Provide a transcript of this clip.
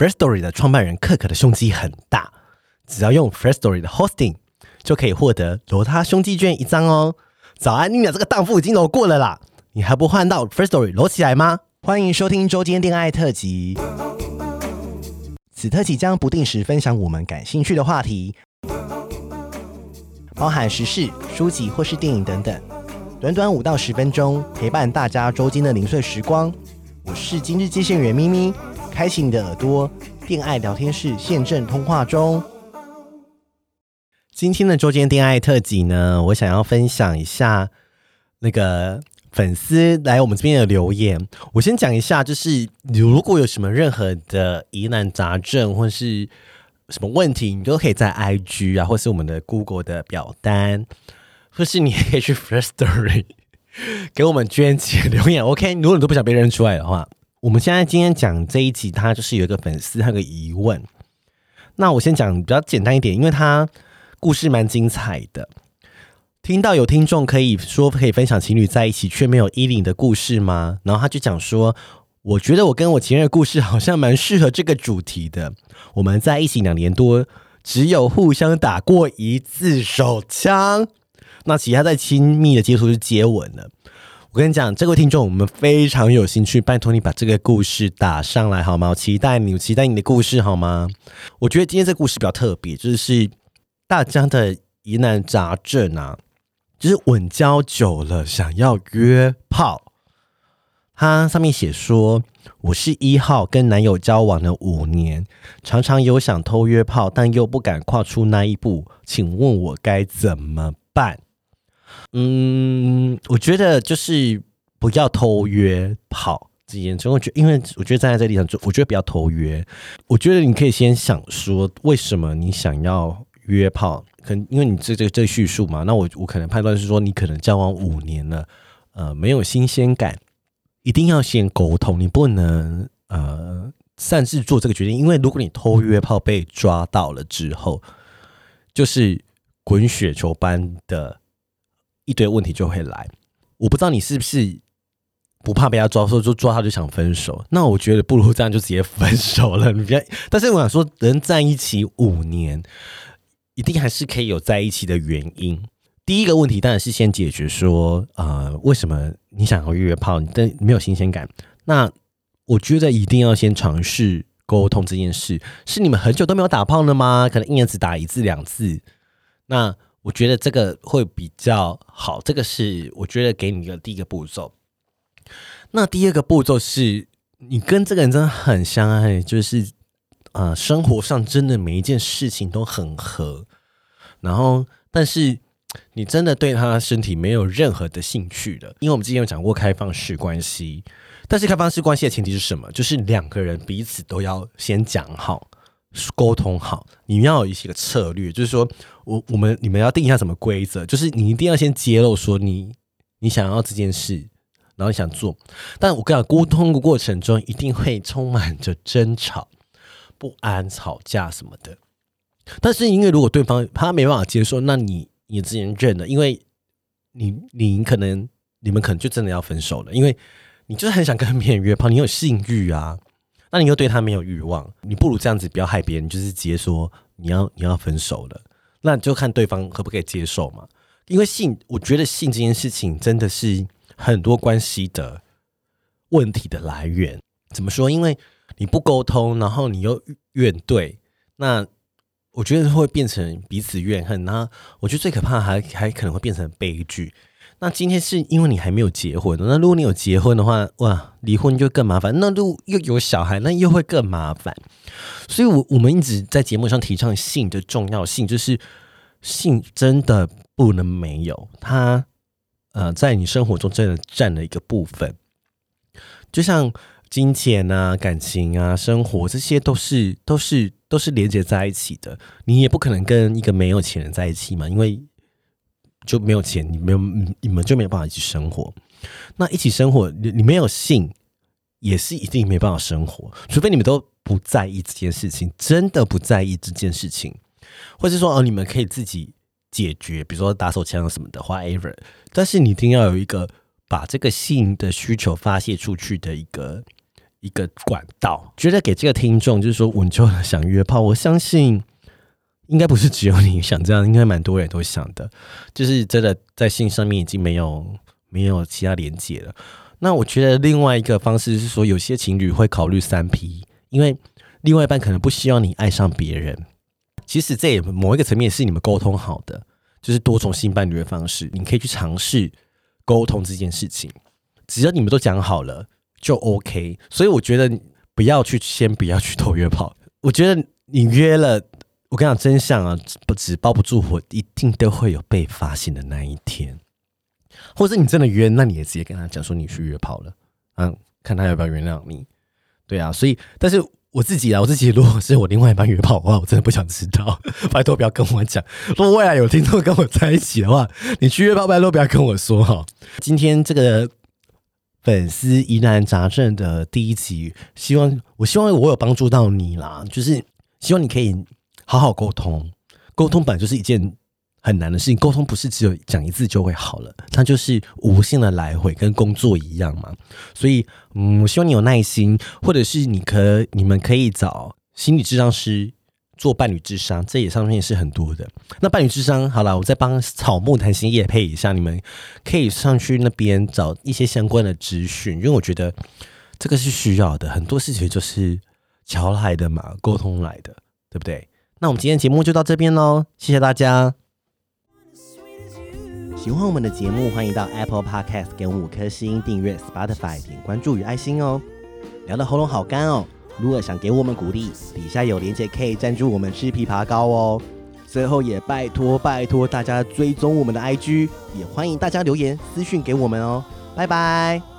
Firstory 的创办人克可的胸肌很大，只要用 Firstory 的 Hosting 就可以获得罗他胸肌券一张哦。早安，你俩这个荡妇已经揉过了啦，你还不换到 Firstory 揉起来吗？欢迎收听周间恋爱特辑，此特辑将不定时分享我们感兴趣的话题，包含时事、书籍或是电影等等。短短五到十分钟，陪伴大家周间的零碎时光。我是今日接线员咪咪，开启你的耳朵，电爱聊天室现正通话中。今天的周间电爱特辑呢，我想要分享一下那个。粉丝来我们这边的留言，我先讲一下，就是如果有什么任何的疑难杂症或是什么问题，你都可以在 IG 啊，或是我们的 Google 的表单，或是你也可以去 Firstory 给我们捐钱留言。OK，如果你都不想被认出来的话，我们现在今天讲这一集，他就是有一个粉丝他有个疑问，那我先讲比较简单一点，因为他故事蛮精彩的。听到有听众可以说可以分享情侣在一起却没有衣领的故事吗？然后他就讲说，我觉得我跟我前任的故事好像蛮适合这个主题的。我们在一起两年多，只有互相打过一次手枪，那其他在亲密的接触是接吻了。我跟你讲，这位听众，我们非常有兴趣，拜托你把这个故事打上来好吗？我期待你，期待你的故事好吗？我觉得今天这故事比较特别，就是大家的疑难杂症啊。就是稳交久了，想要约炮。他上面写说：“我是一号，跟男友交往了五年，常常有想偷约炮，但又不敢跨出那一步，请问我该怎么办？”嗯，我觉得就是不要偷约炮这件事。我觉，因为我觉得站在这个立场，就我觉得不要偷约。我觉得你可以先想说，为什么你想要约炮？可能因为你这这这叙述嘛，那我我可能判断是说你可能交往五年了，呃，没有新鲜感，一定要先沟通，你不能呃擅自做这个决定，因为如果你偷约炮被抓到了之后，就是滚雪球般的一堆问题就会来。我不知道你是不是不怕被他抓，说就抓他就想分手，那我觉得不如这样就直接分手了。你别，但是我想说，人在一起五年。一定还是可以有在一起的原因。第一个问题当然是先解决说，呃，为什么你想要约炮，但没有新鲜感？那我觉得一定要先尝试沟通这件事。是你们很久都没有打炮了吗？可能一年只打一次两次。那我觉得这个会比较好。这个是我觉得给你的第一个步骤。那第二个步骤是你跟这个人真的很相爱，就是。啊、生活上真的每一件事情都很合，然后，但是你真的对他身体没有任何的兴趣的，因为我们之前有讲过开放式关系，但是开放式关系的前提是什么？就是两个人彼此都要先讲好，沟通好，你们要有一些个策略，就是说我我们你们要定一下什么规则，就是你一定要先揭露说你你想要这件事，然后你想做，但我跟你讲，沟通的过程中一定会充满着争吵。不安、吵架什么的，但是因为如果对方他没办法接受，那你你之前认了，因为你你可能你们可能就真的要分手了，因为你就是很想跟别人约炮，你有性欲啊，那你又对他没有欲望，你不如这样子不要害别人，就是直接说你要你要分手了，那就看对方可不可以接受嘛。因为性，我觉得性这件事情真的是很多关系的问题的来源。怎么说？因为你不沟通，然后你又怨对，那我觉得会变成彼此怨恨。那我觉得最可怕还还可能会变成悲剧。那今天是因为你还没有结婚，那如果你有结婚的话，哇，离婚就更麻烦。那如又有小孩，那又会更麻烦。所以我，我我们一直在节目上提倡性的重要性，就是性真的不能没有它。呃，在你生活中真的占了一个部分，就像。金钱啊，感情啊，生活，这些都是都是都是连接在一起的。你也不可能跟一个没有钱人在一起嘛，因为就没有钱，你没有你们就没有办法一起生活。那一起生活，你你没有性，也是一定没办法生活。除非你们都不在意这件事情，真的不在意这件事情，或者说哦，你们可以自己解决，比如说打手枪什么的，whatever。但是你一定要有一个把这个性的需求发泄出去的一个。一个管道。觉得给这个听众就是说，稳就想约炮，我相信应该不是只有你想这样，应该蛮多人都想的，就是真的在性上面已经没有没有其他连接了。那我觉得另外一个方式是说，有些情侣会考虑三 P，因为另外一半可能不希望你爱上别人。其实这也某一个层面是你们沟通好的，就是多重性伴侣的方式，你可以去尝试沟通这件事情。只要你们都讲好了，就 OK。所以我觉得不要去先不要去偷约炮。我觉得你约了，我跟你讲真相啊，不纸包不住火，一定都会有被发现的那一天。或者你真的约，那你也直接跟他讲说你去约炮了，嗯，看他要不要原谅你。对啊，所以但是我自己啊，我自己如果是我另外一半约炮的话，我真的不想知道，拜托不要跟我讲。如果未来有听众跟我在一起的话，你去约炮，拜托不要跟我说哈。今天这个粉丝疑难杂症的第一集，希望我希望我有帮助到你啦，就是希望你可以好好沟通，沟通本来就是一件。很难的事情，沟通不是只有讲一次就会好了，它就是无限的来回，跟工作一样嘛。所以，嗯，我希望你有耐心，或者是你可你们可以找心理智商师做伴侣智商，这也上面也是很多的。那伴侣智商好了，我再帮草木谈心业配一下，你们可以上去那边找一些相关的资讯，因为我觉得这个是需要的。很多事情就是桥来的嘛，沟通来的，对不对？那我们今天节目就到这边喽，谢谢大家。喜欢我们的节目，欢迎到 Apple Podcast 给我们五颗星，订阅 Spotify 点关注与爱心哦。聊得喉咙好干哦，如果想给我们鼓励，底下有连结可以赞助我们吃枇杷膏哦。最后也拜托拜托大家追踪我们的 IG，也欢迎大家留言私讯给我们哦。拜拜。